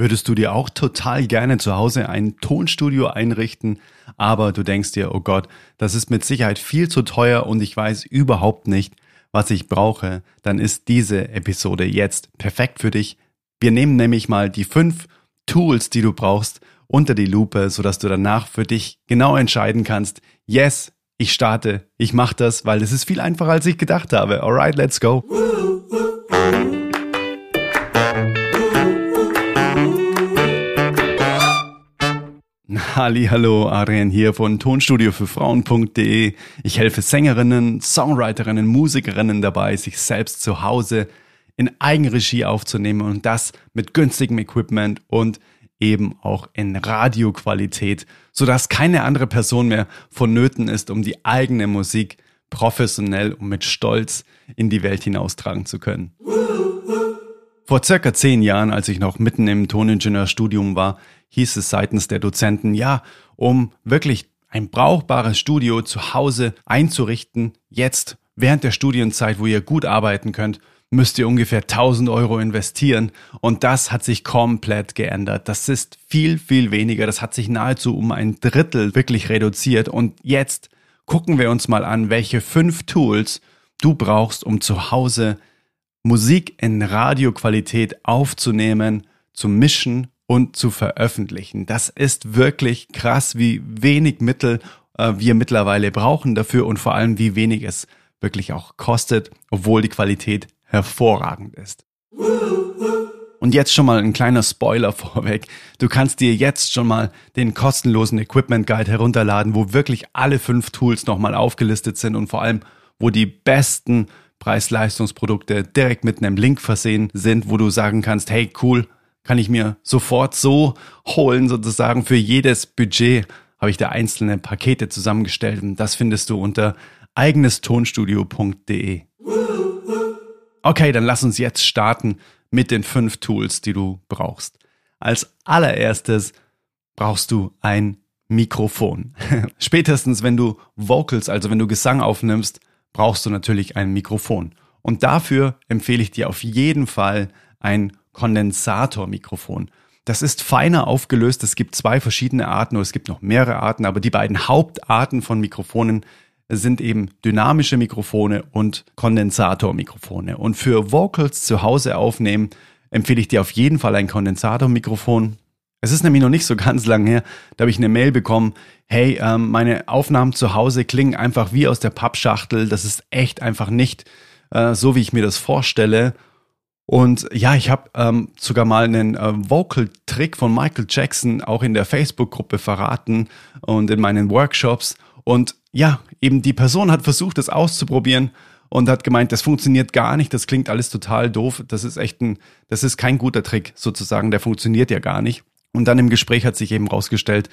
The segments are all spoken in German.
Würdest du dir auch total gerne zu Hause ein Tonstudio einrichten, aber du denkst dir, oh Gott, das ist mit Sicherheit viel zu teuer und ich weiß überhaupt nicht, was ich brauche, dann ist diese Episode jetzt perfekt für dich. Wir nehmen nämlich mal die fünf Tools, die du brauchst, unter die Lupe, sodass du danach für dich genau entscheiden kannst, yes, ich starte, ich mache das, weil es ist viel einfacher, als ich gedacht habe. Alright, let's go. Hallo, Adrian hier von Tonstudio für Frauen.de. Ich helfe Sängerinnen, Songwriterinnen, Musikerinnen dabei, sich selbst zu Hause in Eigenregie aufzunehmen und das mit günstigem Equipment und eben auch in Radioqualität, sodass keine andere Person mehr vonnöten ist, um die eigene Musik professionell und mit Stolz in die Welt hinaustragen zu können. Vor circa zehn Jahren, als ich noch mitten im Toningenieurstudium war, hieß es seitens der Dozenten, ja, um wirklich ein brauchbares Studio zu Hause einzurichten, jetzt während der Studienzeit, wo ihr gut arbeiten könnt, müsst ihr ungefähr 1000 Euro investieren. Und das hat sich komplett geändert. Das ist viel, viel weniger. Das hat sich nahezu um ein Drittel wirklich reduziert. Und jetzt gucken wir uns mal an, welche fünf Tools du brauchst, um zu Hause Musik in Radioqualität aufzunehmen, zu mischen und zu veröffentlichen. Das ist wirklich krass, wie wenig Mittel äh, wir mittlerweile brauchen dafür und vor allem wie wenig es wirklich auch kostet, obwohl die Qualität hervorragend ist. Und jetzt schon mal ein kleiner Spoiler vorweg. Du kannst dir jetzt schon mal den kostenlosen Equipment Guide herunterladen, wo wirklich alle fünf Tools nochmal aufgelistet sind und vor allem, wo die besten Preis-Leistungsprodukte direkt mit einem Link versehen sind, wo du sagen kannst, hey cool, kann ich mir sofort so holen, sozusagen für jedes Budget habe ich da einzelne Pakete zusammengestellt und das findest du unter eigenestonstudio.de. Okay, dann lass uns jetzt starten mit den fünf Tools, die du brauchst. Als allererstes brauchst du ein Mikrofon. Spätestens, wenn du Vocals, also wenn du Gesang aufnimmst, brauchst du natürlich ein Mikrofon. Und dafür empfehle ich dir auf jeden Fall ein Kondensatormikrofon. Das ist feiner aufgelöst. Es gibt zwei verschiedene Arten oder es gibt noch mehrere Arten, aber die beiden Hauptarten von Mikrofonen sind eben dynamische Mikrofone und Kondensatormikrofone. Und für Vocals zu Hause aufnehmen empfehle ich dir auf jeden Fall ein Kondensatormikrofon. Es ist nämlich noch nicht so ganz lang her, da habe ich eine Mail bekommen, hey, ähm, meine Aufnahmen zu Hause klingen einfach wie aus der Pappschachtel, das ist echt einfach nicht äh, so, wie ich mir das vorstelle. Und ja, ich habe ähm, sogar mal einen äh, Vocal-Trick von Michael Jackson auch in der Facebook-Gruppe verraten und in meinen Workshops. Und ja, eben die Person hat versucht, das auszuprobieren und hat gemeint, das funktioniert gar nicht, das klingt alles total doof, das ist echt ein, das ist kein guter Trick sozusagen, der funktioniert ja gar nicht. Und dann im Gespräch hat sich eben rausgestellt,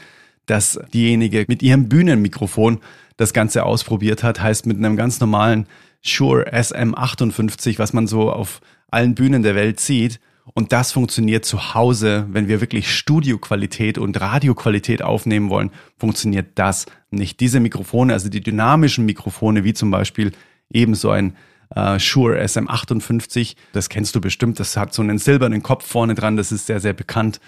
dass diejenige mit ihrem Bühnenmikrofon das Ganze ausprobiert hat, heißt mit einem ganz normalen Shure SM58, was man so auf allen Bühnen der Welt sieht. Und das funktioniert zu Hause, wenn wir wirklich Studioqualität und Radioqualität aufnehmen wollen, funktioniert das nicht. Diese Mikrofone, also die dynamischen Mikrofone, wie zum Beispiel ebenso ein äh, Shure SM58, das kennst du bestimmt, das hat so einen silbernen Kopf vorne dran, das ist sehr, sehr bekannt.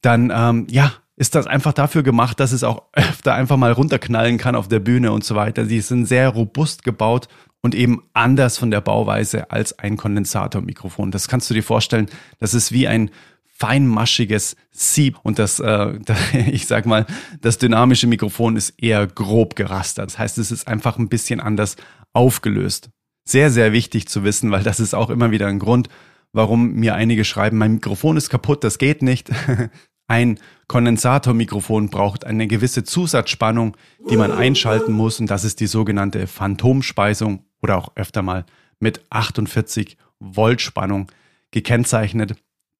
Dann, ähm, ja, ist das einfach dafür gemacht, dass es auch öfter einfach mal runterknallen kann auf der Bühne und so weiter. Die sind sehr robust gebaut und eben anders von der Bauweise als ein Kondensatormikrofon. Das kannst du dir vorstellen, das ist wie ein feinmaschiges Sieb und das, äh, ich sag mal, das dynamische Mikrofon ist eher grob gerastert. Das heißt, es ist einfach ein bisschen anders aufgelöst. Sehr, sehr wichtig zu wissen, weil das ist auch immer wieder ein Grund, warum mir einige schreiben, mein Mikrofon ist kaputt, das geht nicht. Ein Kondensatormikrofon braucht eine gewisse Zusatzspannung, die man einschalten muss und das ist die sogenannte Phantomspeisung oder auch öfter mal mit 48 Volt Spannung gekennzeichnet.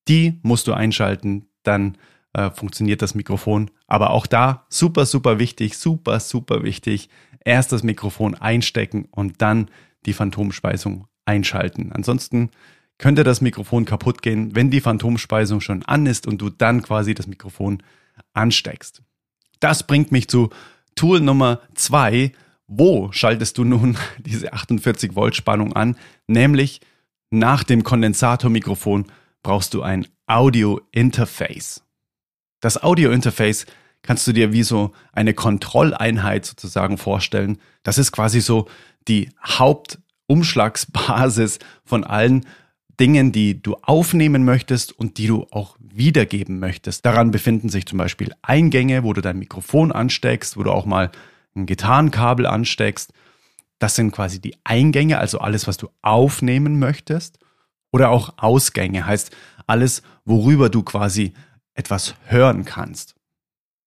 Die musst du einschalten, dann äh, funktioniert das Mikrofon. Aber auch da super, super wichtig, super, super wichtig. Erst das Mikrofon einstecken und dann die Phantomspeisung einschalten. Ansonsten könnte das Mikrofon kaputt gehen, wenn die Phantomspeisung schon an ist und du dann quasi das Mikrofon ansteckst. Das bringt mich zu Tool Nummer zwei, wo schaltest du nun diese 48 Volt Spannung an? Nämlich nach dem Kondensatormikrofon brauchst du ein Audio Interface. Das Audio Interface kannst du dir wie so eine Kontrolleinheit sozusagen vorstellen. Das ist quasi so die Hauptumschlagsbasis von allen Dingen, die du aufnehmen möchtest und die du auch wiedergeben möchtest. Daran befinden sich zum Beispiel Eingänge, wo du dein Mikrofon ansteckst, wo du auch mal ein Gitarrenkabel ansteckst. Das sind quasi die Eingänge, also alles, was du aufnehmen möchtest. Oder auch Ausgänge, heißt alles, worüber du quasi etwas hören kannst.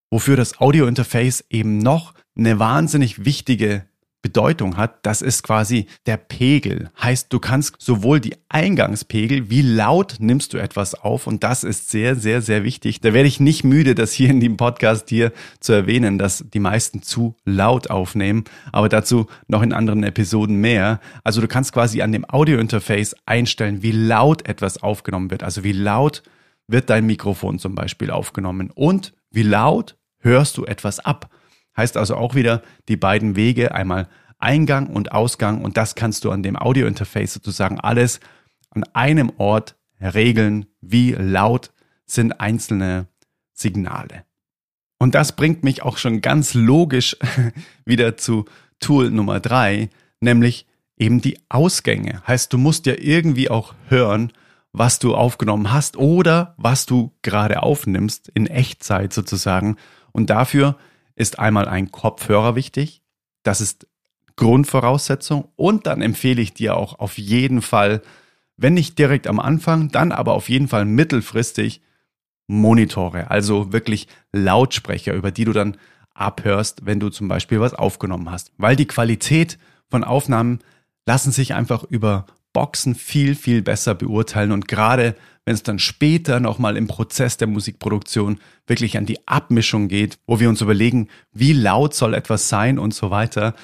Wofür das Audiointerface eben noch eine wahnsinnig wichtige Bedeutung hat, das ist quasi der Pegel. Heißt, du kannst sowohl die Eingangspegel, wie laut nimmst du etwas auf und das ist sehr, sehr, sehr wichtig. Da werde ich nicht müde, das hier in dem Podcast hier zu erwähnen, dass die meisten zu laut aufnehmen, aber dazu noch in anderen Episoden mehr. Also du kannst quasi an dem Audiointerface einstellen, wie laut etwas aufgenommen wird. Also wie laut wird dein Mikrofon zum Beispiel aufgenommen und wie laut hörst du etwas ab. Heißt also auch wieder die beiden Wege, einmal Eingang und Ausgang und das kannst du an dem Audiointerface sozusagen alles an einem Ort regeln, wie laut sind einzelne Signale. Und das bringt mich auch schon ganz logisch wieder zu Tool Nummer drei, nämlich eben die Ausgänge. Heißt, du musst ja irgendwie auch hören, was du aufgenommen hast oder was du gerade aufnimmst in Echtzeit sozusagen. Und dafür ist einmal ein Kopfhörer wichtig. Das ist Grundvoraussetzung. Und dann empfehle ich dir auch auf jeden Fall, wenn nicht direkt am Anfang, dann aber auf jeden Fall mittelfristig Monitore, also wirklich Lautsprecher, über die du dann abhörst, wenn du zum Beispiel was aufgenommen hast. Weil die Qualität von Aufnahmen lassen sich einfach über Boxen viel, viel besser beurteilen und gerade wenn es dann später nochmal im Prozess der Musikproduktion wirklich an die Abmischung geht, wo wir uns überlegen, wie laut soll etwas sein und so weiter,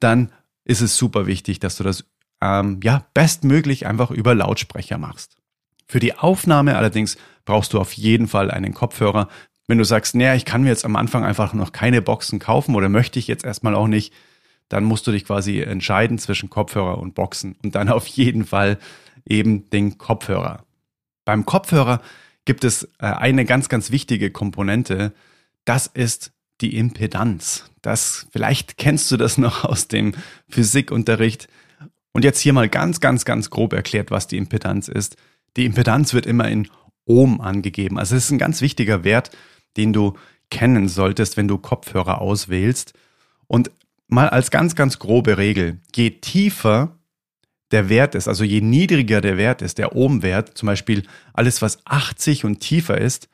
dann ist es super wichtig, dass du das ähm, ja bestmöglich einfach über Lautsprecher machst. Für die Aufnahme allerdings brauchst du auf jeden Fall einen Kopfhörer. Wenn du sagst, naja, ich kann mir jetzt am Anfang einfach noch keine Boxen kaufen oder möchte ich jetzt erstmal auch nicht, dann musst du dich quasi entscheiden zwischen Kopfhörer und Boxen und dann auf jeden Fall eben den Kopfhörer. Beim Kopfhörer gibt es äh, eine ganz, ganz wichtige Komponente. Das ist die Impedanz. Das, vielleicht kennst du das noch aus dem Physikunterricht. Und jetzt hier mal ganz, ganz, ganz grob erklärt, was die Impedanz ist. Die Impedanz wird immer in Ohm angegeben. Also es ist ein ganz wichtiger Wert, den du kennen solltest, wenn du Kopfhörer auswählst. Und mal als ganz, ganz grobe Regel, je tiefer der Wert ist, also je niedriger der Wert ist, der Ohmwert, zum Beispiel alles, was 80 und tiefer ist,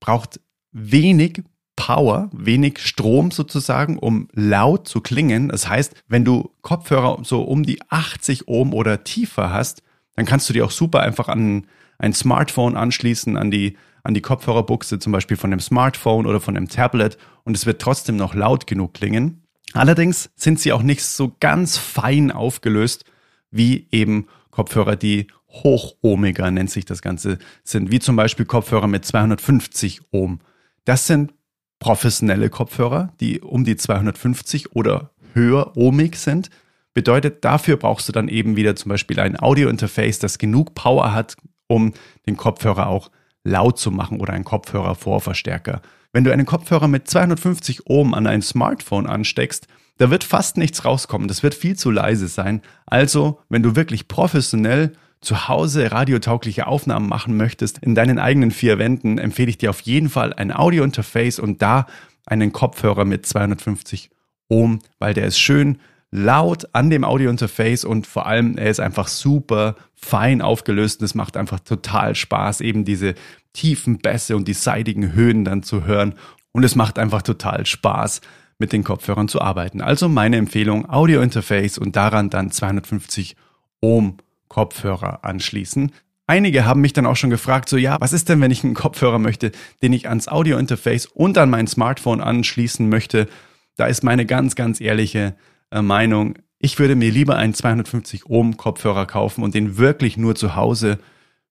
braucht wenig Power, wenig Strom sozusagen, um laut zu klingen. Das heißt, wenn du Kopfhörer so um die 80 Ohm oder tiefer hast, dann kannst du die auch super einfach an ein Smartphone anschließen, an die, an die Kopfhörerbuchse zum Beispiel von dem Smartphone oder von dem Tablet und es wird trotzdem noch laut genug klingen. Allerdings sind sie auch nicht so ganz fein aufgelöst, wie eben Kopfhörer, die hochohmiger nennt sich das Ganze, sind, wie zum Beispiel Kopfhörer mit 250 Ohm. Das sind professionelle Kopfhörer, die um die 250 oder höher ohmig sind. Bedeutet, dafür brauchst du dann eben wieder zum Beispiel ein Audio-Interface, das genug Power hat, um den Kopfhörer auch laut zu machen oder einen Kopfhörer-Vorverstärker. Wenn du einen Kopfhörer mit 250 Ohm an ein Smartphone ansteckst, da wird fast nichts rauskommen. Das wird viel zu leise sein. Also, wenn du wirklich professionell zu Hause radiotaugliche Aufnahmen machen möchtest in deinen eigenen vier Wänden, empfehle ich dir auf jeden Fall ein Audio-Interface und da einen Kopfhörer mit 250 Ohm, weil der ist schön laut an dem Audio-Interface und vor allem er ist einfach super fein aufgelöst und es macht einfach total Spaß, eben diese tiefen Bässe und die seidigen Höhen dann zu hören und es macht einfach total Spaß, mit den Kopfhörern zu arbeiten. Also meine Empfehlung, Audio-Interface und daran dann 250 Ohm Kopfhörer anschließen. Einige haben mich dann auch schon gefragt, so ja, was ist denn, wenn ich einen Kopfhörer möchte, den ich ans Audio-Interface und an mein Smartphone anschließen möchte? Da ist meine ganz, ganz ehrliche Meinung, ich würde mir lieber einen 250 Ohm Kopfhörer kaufen und den wirklich nur zu Hause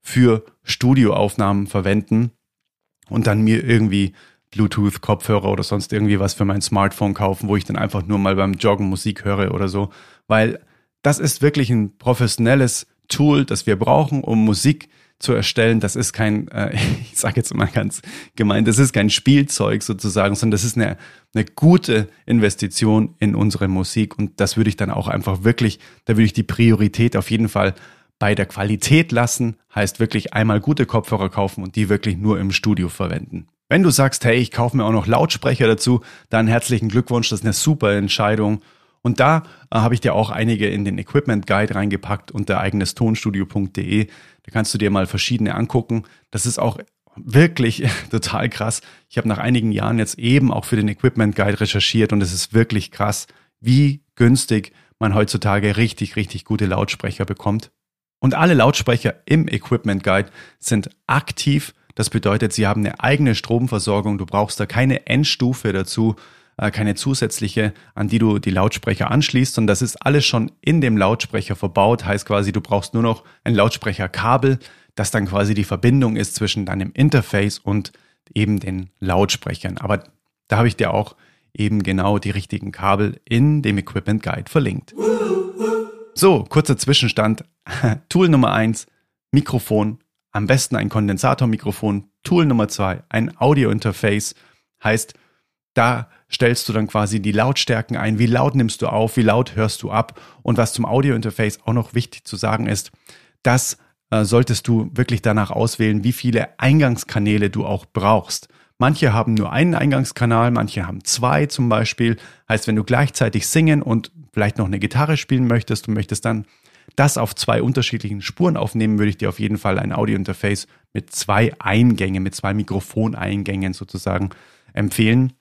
für Studioaufnahmen verwenden und dann mir irgendwie Bluetooth-Kopfhörer oder sonst irgendwie was für mein Smartphone kaufen, wo ich dann einfach nur mal beim Joggen Musik höre oder so. Weil das ist wirklich ein professionelles Tool, das wir brauchen, um Musik zu erstellen, das ist kein, äh, ich sage jetzt mal ganz gemeint, das ist kein Spielzeug sozusagen, sondern das ist eine, eine gute Investition in unsere Musik und das würde ich dann auch einfach wirklich, da würde ich die Priorität auf jeden Fall bei der Qualität lassen, heißt wirklich einmal gute Kopfhörer kaufen und die wirklich nur im Studio verwenden. Wenn du sagst, hey, ich kaufe mir auch noch Lautsprecher dazu, dann herzlichen Glückwunsch, das ist eine super Entscheidung. Und da äh, habe ich dir auch einige in den Equipment Guide reingepackt unter eigenestonstudio.de. Da kannst du dir mal verschiedene angucken. Das ist auch wirklich total krass. Ich habe nach einigen Jahren jetzt eben auch für den Equipment Guide recherchiert und es ist wirklich krass, wie günstig man heutzutage richtig, richtig gute Lautsprecher bekommt. Und alle Lautsprecher im Equipment Guide sind aktiv das bedeutet, sie haben eine eigene Stromversorgung. Du brauchst da keine Endstufe dazu, keine zusätzliche, an die du die Lautsprecher anschließt. Und das ist alles schon in dem Lautsprecher verbaut. Heißt quasi, du brauchst nur noch ein Lautsprecherkabel, das dann quasi die Verbindung ist zwischen deinem Interface und eben den Lautsprechern. Aber da habe ich dir auch eben genau die richtigen Kabel in dem Equipment Guide verlinkt. So, kurzer Zwischenstand. Tool Nummer eins: Mikrofon am besten ein Kondensatormikrofon. Tool Nummer zwei, ein Audio-Interface. Heißt, da stellst du dann quasi die Lautstärken ein. Wie laut nimmst du auf? Wie laut hörst du ab? Und was zum Audio-Interface auch noch wichtig zu sagen ist, das äh, solltest du wirklich danach auswählen, wie viele Eingangskanäle du auch brauchst. Manche haben nur einen Eingangskanal, manche haben zwei zum Beispiel. Heißt, wenn du gleichzeitig singen und vielleicht noch eine Gitarre spielen möchtest und möchtest dann das auf zwei unterschiedlichen Spuren aufnehmen, würde ich dir auf jeden Fall ein Audiointerface mit zwei Eingängen, mit zwei Mikrofoneingängen sozusagen empfehlen.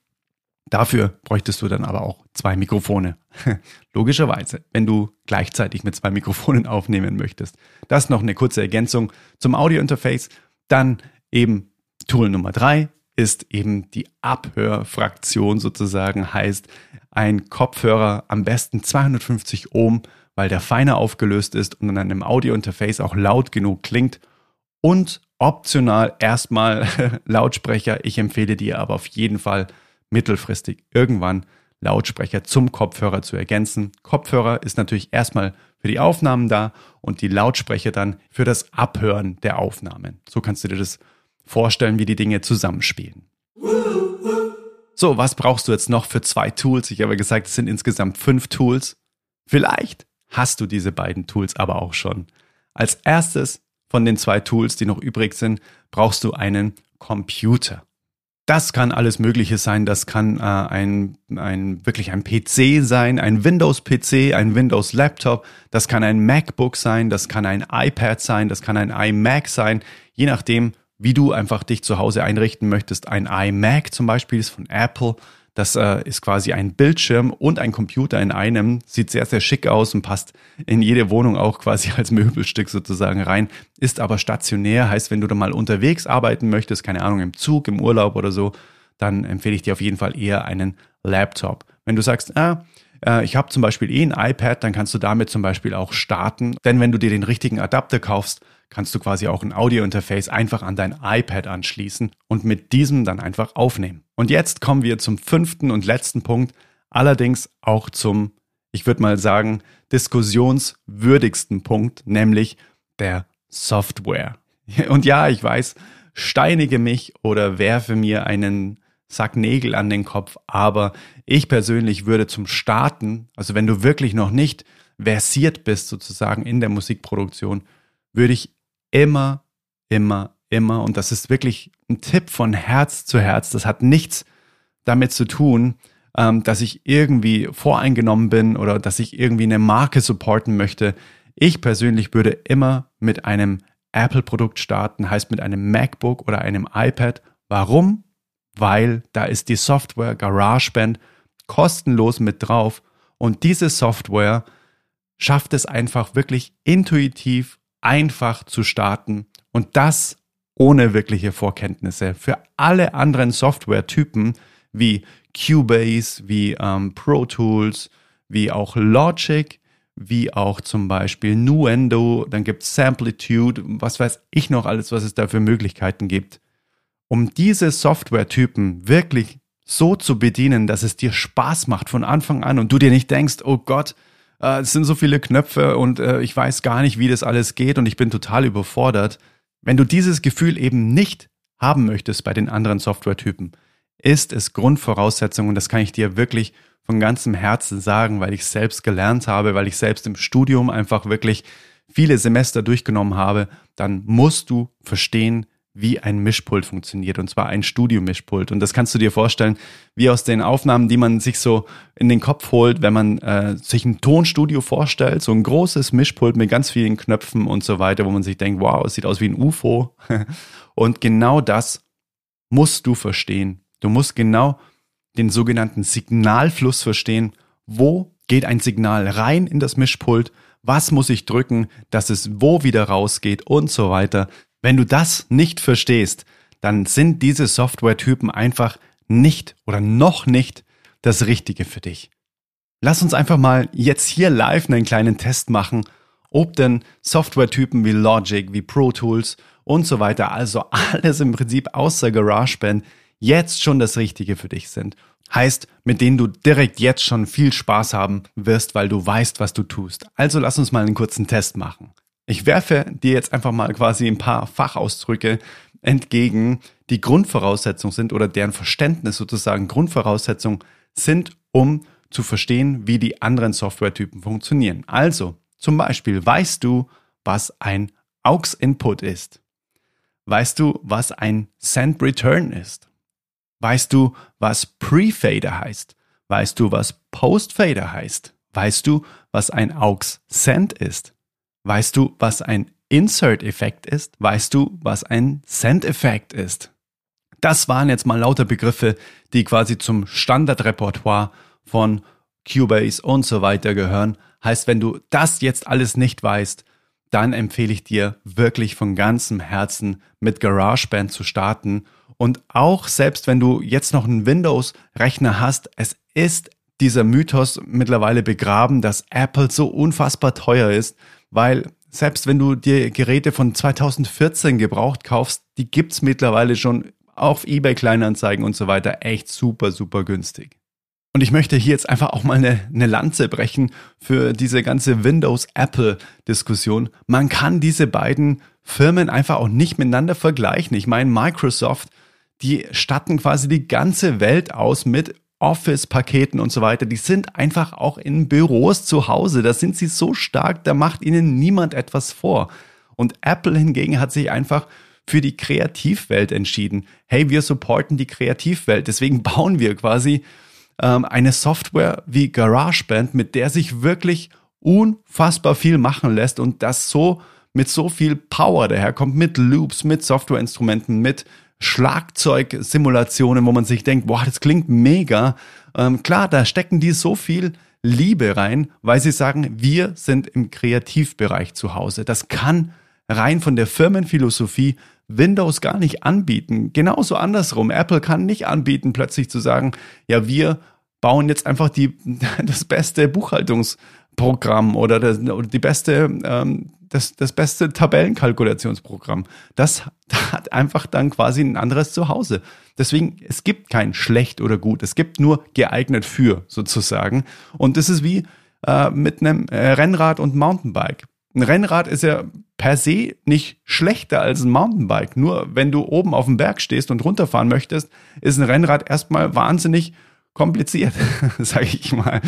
Dafür bräuchtest du dann aber auch zwei Mikrofone. Logischerweise, wenn du gleichzeitig mit zwei Mikrofonen aufnehmen möchtest. Das noch eine kurze Ergänzung zum Audiointerface. Dann eben Tool Nummer drei ist eben die Abhörfraktion sozusagen, heißt ein Kopfhörer am besten 250 Ohm weil der feiner aufgelöst ist und in einem Audiointerface auch laut genug klingt. Und optional erstmal Lautsprecher. Ich empfehle dir aber auf jeden Fall mittelfristig irgendwann Lautsprecher zum Kopfhörer zu ergänzen. Kopfhörer ist natürlich erstmal für die Aufnahmen da und die Lautsprecher dann für das Abhören der Aufnahmen. So kannst du dir das vorstellen, wie die Dinge zusammenspielen. So, was brauchst du jetzt noch für zwei Tools? Ich habe gesagt, es sind insgesamt fünf Tools. Vielleicht hast du diese beiden Tools aber auch schon. Als erstes von den zwei Tools, die noch übrig sind, brauchst du einen Computer. Das kann alles Mögliche sein. Das kann äh, ein, ein wirklich ein PC sein, ein Windows-PC, ein Windows-Laptop. Das kann ein MacBook sein. Das kann ein iPad sein. Das kann ein iMac sein. Je nachdem, wie du einfach dich zu Hause einrichten möchtest. Ein iMac zum Beispiel ist von Apple. Das äh, ist quasi ein Bildschirm und ein Computer in einem. Sieht sehr, sehr schick aus und passt in jede Wohnung auch quasi als Möbelstück sozusagen rein. Ist aber stationär, heißt, wenn du da mal unterwegs arbeiten möchtest, keine Ahnung, im Zug, im Urlaub oder so, dann empfehle ich dir auf jeden Fall eher einen Laptop. Wenn du sagst, ah, äh, ich habe zum Beispiel eh ein iPad, dann kannst du damit zum Beispiel auch starten. Denn wenn du dir den richtigen Adapter kaufst, kannst du quasi auch ein Audio-Interface einfach an dein iPad anschließen und mit diesem dann einfach aufnehmen. Und jetzt kommen wir zum fünften und letzten Punkt, allerdings auch zum, ich würde mal sagen, diskussionswürdigsten Punkt, nämlich der Software. Und ja, ich weiß, steinige mich oder werfe mir einen Sack Nägel an den Kopf, aber ich persönlich würde zum Starten, also wenn du wirklich noch nicht versiert bist sozusagen in der Musikproduktion, würde ich immer, immer, immer, und das ist wirklich ein Tipp von Herz zu Herz, das hat nichts damit zu tun, ähm, dass ich irgendwie voreingenommen bin oder dass ich irgendwie eine Marke supporten möchte. Ich persönlich würde immer mit einem Apple-Produkt starten, heißt mit einem MacBook oder einem iPad. Warum? Weil da ist die Software GarageBand kostenlos mit drauf und diese Software schafft es einfach wirklich intuitiv einfach zu starten und das ohne wirkliche Vorkenntnisse. Für alle anderen Software-Typen wie Cubase, wie ähm, Pro Tools, wie auch Logic, wie auch zum Beispiel Nuendo, dann gibt es Samplitude, was weiß ich noch alles, was es da für Möglichkeiten gibt. Um diese Software-Typen wirklich so zu bedienen, dass es dir Spaß macht von Anfang an und du dir nicht denkst, oh Gott, äh, es sind so viele Knöpfe und äh, ich weiß gar nicht, wie das alles geht und ich bin total überfordert. wenn du dieses Gefühl eben nicht haben möchtest bei den anderen Softwaretypen, ist es Grundvoraussetzung und das kann ich dir wirklich von ganzem Herzen sagen, weil ich selbst gelernt habe, weil ich selbst im Studium einfach wirklich viele Semester durchgenommen habe, dann musst du verstehen, wie ein Mischpult funktioniert, und zwar ein Studiomischpult. Und das kannst du dir vorstellen, wie aus den Aufnahmen, die man sich so in den Kopf holt, wenn man äh, sich ein Tonstudio vorstellt, so ein großes Mischpult mit ganz vielen Knöpfen und so weiter, wo man sich denkt, wow, es sieht aus wie ein UFO. und genau das musst du verstehen. Du musst genau den sogenannten Signalfluss verstehen. Wo geht ein Signal rein in das Mischpult? Was muss ich drücken, dass es wo wieder rausgeht und so weiter. Wenn du das nicht verstehst, dann sind diese Softwaretypen einfach nicht oder noch nicht das Richtige für dich. Lass uns einfach mal jetzt hier live einen kleinen Test machen, ob denn Softwaretypen wie Logic, wie Pro Tools und so weiter, also alles im Prinzip außer GarageBand, jetzt schon das Richtige für dich sind. Heißt, mit denen du direkt jetzt schon viel Spaß haben wirst, weil du weißt, was du tust. Also lass uns mal einen kurzen Test machen. Ich werfe dir jetzt einfach mal quasi ein paar Fachausdrücke entgegen, die Grundvoraussetzung sind oder deren Verständnis sozusagen Grundvoraussetzung sind, um zu verstehen, wie die anderen Softwaretypen funktionieren. Also, zum Beispiel, weißt du, was ein AUX-Input ist? Weißt du, was ein Send-Return ist? Weißt du, was Pre-Fader heißt? Weißt du, was Post-Fader heißt? Weißt du, was ein AUX-Send ist? Weißt du, was ein Insert-Effekt ist? Weißt du, was ein Send-Effekt ist? Das waren jetzt mal lauter Begriffe, die quasi zum Standardrepertoire von Cubase und so weiter gehören. Heißt, wenn du das jetzt alles nicht weißt, dann empfehle ich dir wirklich von ganzem Herzen mit GarageBand zu starten. Und auch selbst wenn du jetzt noch einen Windows-Rechner hast, es ist dieser Mythos mittlerweile begraben, dass Apple so unfassbar teuer ist, weil selbst wenn du dir Geräte von 2014 gebraucht kaufst, die gibt's mittlerweile schon auf eBay Kleinanzeigen und so weiter echt super, super günstig. Und ich möchte hier jetzt einfach auch mal eine, eine Lanze brechen für diese ganze Windows-Apple-Diskussion. Man kann diese beiden Firmen einfach auch nicht miteinander vergleichen. Ich meine, Microsoft, die statten quasi die ganze Welt aus mit Office-Paketen und so weiter, die sind einfach auch in Büros zu Hause. Da sind sie so stark, da macht ihnen niemand etwas vor. Und Apple hingegen hat sich einfach für die Kreativwelt entschieden. Hey, wir supporten die Kreativwelt. Deswegen bauen wir quasi ähm, eine Software wie GarageBand, mit der sich wirklich unfassbar viel machen lässt und das so mit so viel Power daherkommt, mit Loops, mit Softwareinstrumenten, mit Schlagzeugsimulationen, wo man sich denkt, boah, das klingt mega. Ähm, klar, da stecken die so viel Liebe rein, weil sie sagen, wir sind im Kreativbereich zu Hause. Das kann rein von der Firmenphilosophie Windows gar nicht anbieten. Genauso andersrum. Apple kann nicht anbieten, plötzlich zu sagen, ja, wir bauen jetzt einfach die, das beste Buchhaltungsprogramm oder, das, oder die beste ähm, das, das beste Tabellenkalkulationsprogramm. Das hat einfach dann quasi ein anderes Zuhause. Deswegen, es gibt kein schlecht oder gut. Es gibt nur geeignet für sozusagen. Und das ist wie äh, mit einem äh, Rennrad und Mountainbike. Ein Rennrad ist ja per se nicht schlechter als ein Mountainbike. Nur wenn du oben auf dem Berg stehst und runterfahren möchtest, ist ein Rennrad erstmal wahnsinnig kompliziert, sage ich mal.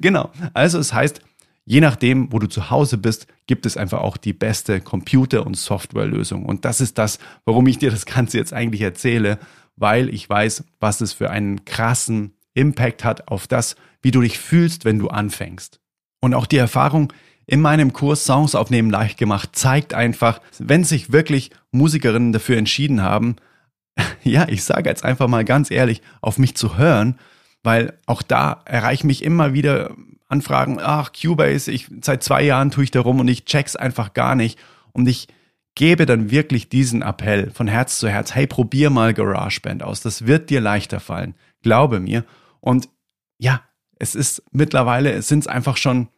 Genau. Also es heißt, Je nachdem, wo du zu Hause bist, gibt es einfach auch die beste Computer- und Softwarelösung. Und das ist das, warum ich dir das Ganze jetzt eigentlich erzähle, weil ich weiß, was es für einen krassen Impact hat auf das, wie du dich fühlst, wenn du anfängst. Und auch die Erfahrung in meinem Kurs Songs aufnehmen leicht gemacht zeigt einfach, wenn sich wirklich Musikerinnen dafür entschieden haben, ja, ich sage jetzt einfach mal ganz ehrlich, auf mich zu hören, weil auch da erreichen mich immer wieder Anfragen, ach, Cubase, ich, seit zwei Jahren tue ich da rum und ich check's einfach gar nicht. Und ich gebe dann wirklich diesen Appell von Herz zu Herz, hey, probier mal GarageBand aus. Das wird dir leichter fallen. Glaube mir. Und ja, es ist mittlerweile, es sind einfach schon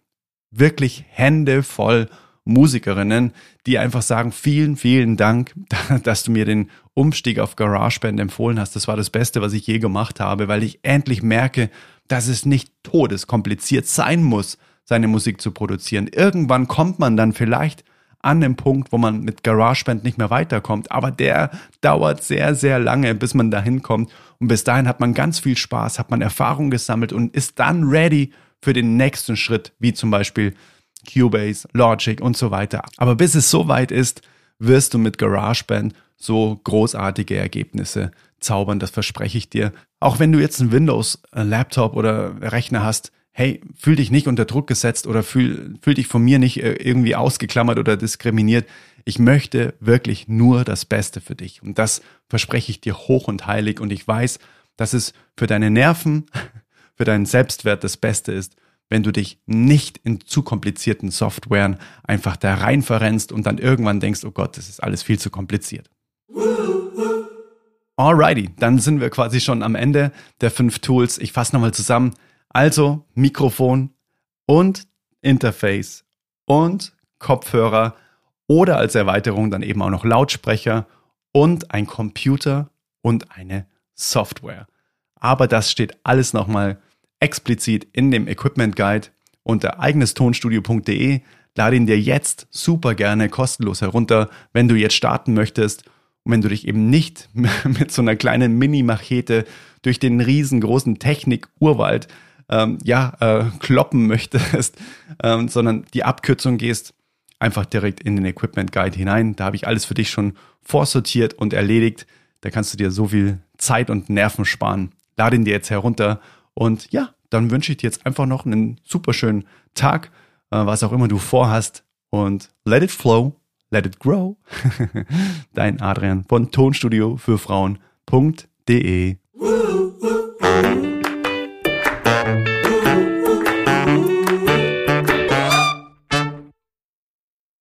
wirklich Hände voll Musikerinnen, die einfach sagen, vielen, vielen Dank, dass du mir den Umstieg auf GarageBand empfohlen hast. Das war das Beste, was ich je gemacht habe, weil ich endlich merke, dass es nicht todeskompliziert sein muss, seine Musik zu produzieren. Irgendwann kommt man dann vielleicht an dem Punkt, wo man mit GarageBand nicht mehr weiterkommt. Aber der dauert sehr, sehr lange, bis man dahin kommt. Und bis dahin hat man ganz viel Spaß, hat man Erfahrung gesammelt und ist dann ready für den nächsten Schritt, wie zum Beispiel Cubase, Logic und so weiter. Aber bis es so weit ist, wirst du mit GarageBand so großartige Ergebnisse zaubern, das verspreche ich dir. Auch wenn du jetzt einen Windows-Laptop oder Rechner hast, hey, fühl dich nicht unter Druck gesetzt oder fühl, fühl dich von mir nicht äh, irgendwie ausgeklammert oder diskriminiert. Ich möchte wirklich nur das Beste für dich. Und das verspreche ich dir hoch und heilig. Und ich weiß, dass es für deine Nerven, für deinen Selbstwert das Beste ist, wenn du dich nicht in zu komplizierten Softwaren einfach da rein verrennst und dann irgendwann denkst, oh Gott, das ist alles viel zu kompliziert. Alrighty, dann sind wir quasi schon am Ende der fünf Tools. Ich fasse nochmal zusammen. Also Mikrofon und Interface und Kopfhörer oder als Erweiterung dann eben auch noch Lautsprecher und ein Computer und eine Software. Aber das steht alles nochmal explizit in dem Equipment Guide unter eigenestonstudio.de. Lade ihn dir jetzt super gerne kostenlos herunter, wenn du jetzt starten möchtest und wenn du dich eben nicht mit so einer kleinen Mini-Machete durch den riesengroßen Technik-Urwald ähm, ja, äh, kloppen möchtest, ähm, sondern die Abkürzung gehst, einfach direkt in den Equipment Guide hinein. Da habe ich alles für dich schon vorsortiert und erledigt. Da kannst du dir so viel Zeit und Nerven sparen. Lade ihn dir jetzt herunter und ja, dann wünsche ich dir jetzt einfach noch einen super schönen Tag, äh, was auch immer du vorhast und let it flow, let it grow. Dein Adrian von Tonstudio für Frauen.de.